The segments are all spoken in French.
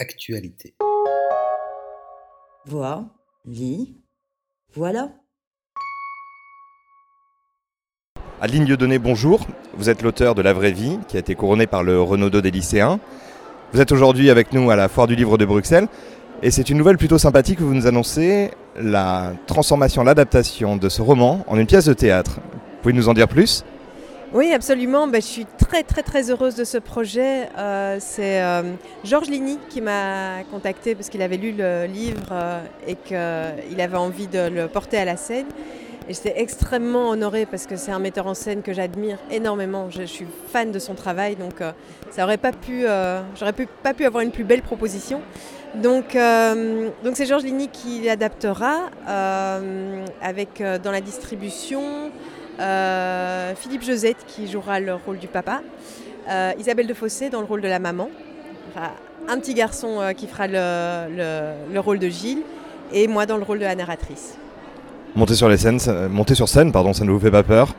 Actualité. Vois, lis, voilà. Adeline Dieudonné, bonjour. Vous êtes l'auteur de La vraie vie, qui a été couronné par le Renaudot des lycéens. Vous êtes aujourd'hui avec nous à la Foire du Livre de Bruxelles. Et c'est une nouvelle plutôt sympathique que vous nous annoncez, la transformation, l'adaptation de ce roman en une pièce de théâtre. Vous pouvez nous en dire plus? Oui, absolument. Ben, je suis très très très heureuse de ce projet. Euh, c'est euh, Georges Ligny qui m'a contacté parce qu'il avait lu le livre euh, et qu'il avait envie de le porter à la scène. Et j'étais extrêmement honorée parce que c'est un metteur en scène que j'admire énormément. Je, suis fan de son travail, donc ça aurait pas pu, j'aurais pu- pas pu avoir une plus belle proposition. Donc, donc c'est Georges Ligny qui l'adaptera avec dans la distribution Philippe Josette qui jouera le rôle du papa, euh, Isabelle de Fossé dans le rôle de la maman, Enfin, un petit garçon euh, qui fera le, le- le rôle de Gilles et moi dans le rôle de la narratrice. Monter sur les scènes, ça- monter sur scène, pardon, ça ne vous fait pas peur?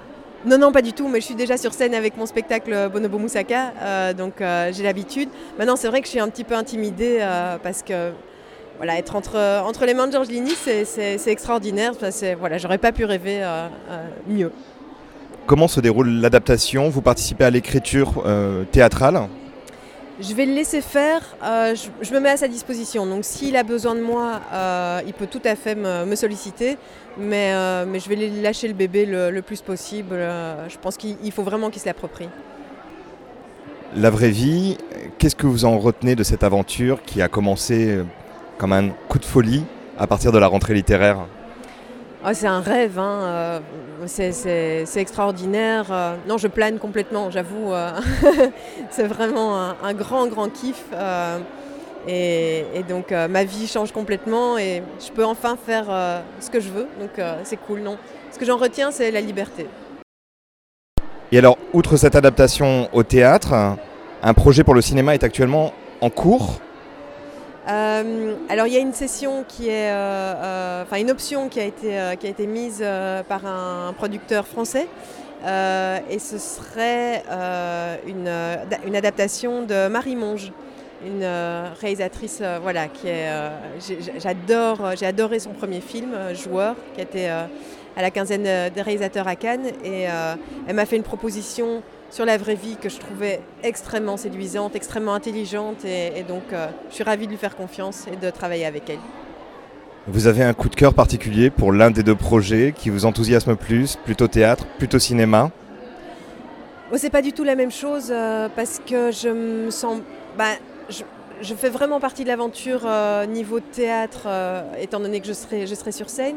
Non, non, pas du tout, mais je suis déjà sur scène avec mon spectacle Bonobo Moussaka, euh, donc euh, j'ai l'habitude. Maintenant, c'est vrai que je suis un petit peu intimidée euh, parce que voilà, être entre, entre les mains de Georges Ligny, c'est- extraordinaire. Voilà, J'aurais pas pu rêver euh, euh, mieux. Comment se déroule l'adaptation? Vous participez à l'écriture euh, théâtrale? Je vais le laisser faire, euh, je, je me mets à sa disposition. Donc s'il a besoin de moi, euh, il peut tout à fait me, me solliciter, mais, euh, mais je vais lâcher le bébé le, le plus possible. Euh, je pense qu'il il faut vraiment qu'il se l'approprie. La vraie vie, qu'est-ce que vous en retenez de cette aventure qui a commencé euh, comme un coup de folie à partir de la rentrée littéraire c'est un rêve, hein, euh, c'est, extraordinaire. euh, non, je plane complètement, j'avoue. euh, c'est vraiment un, un grand, grand kiff. et, et donc euh, ma vie change complètement et je peux enfin faire euh, ce que je veux. Donc euh, c'est cool, non. Ce que j'en retiens, c'est la liberté. Et alors, outre cette adaptation au théâtre, un projet pour le cinéma est actuellement en cours. Euh, alors il y a une session qui est, euh, euh, enfin une option qui a été, euh, qui a été mise par un producteur français. Et ce serait une, une adaptation de Marie Monge, une euh, réalisatrice euh, voilà, qui est. euh, j'adore, j'ai adoré son premier film, Joueur, qui euh, à la quinzaine des réalisateurs à Cannes. Et elle m'a fait une proposition sur la vraie vie que je trouvais extrêmement séduisante, extrêmement intelligente. Et, et donc, euh, je suis ravie de lui faire confiance et de travailler avec elle. Vous avez un coup de cœur particulier pour l'un des deux projets qui vous enthousiasme plus, plutôt théâtre, plutôt cinéma? Moi, c'est pas du tout la même chose euh, parce que je me sens. bah, je, fais vraiment partie de l'aventure euh, niveau théâtre, euh, étant donné que je serai, sur scène.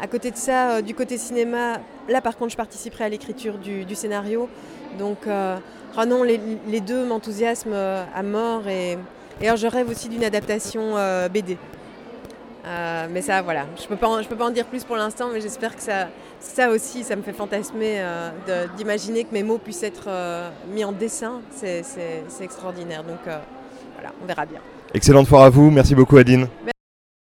À côté de ça, euh, du côté cinéma, là par contre, je participerai à l'écriture du, scénario. Donc, ah non, les, deux m'enthousiasment à mort. Et, alors, je rêve aussi d'une adaptation BD. Mais ça, voilà, je peux en- je peux pas en dire plus pour l'instant, mais j'espère que ça, ça aussi, ça me fait fantasmer d'imaginer que mes mots puissent être mis en dessin. C'est extraordinaire. Donc voilà, on verra bien. Excellente foire à vous, merci beaucoup Adine.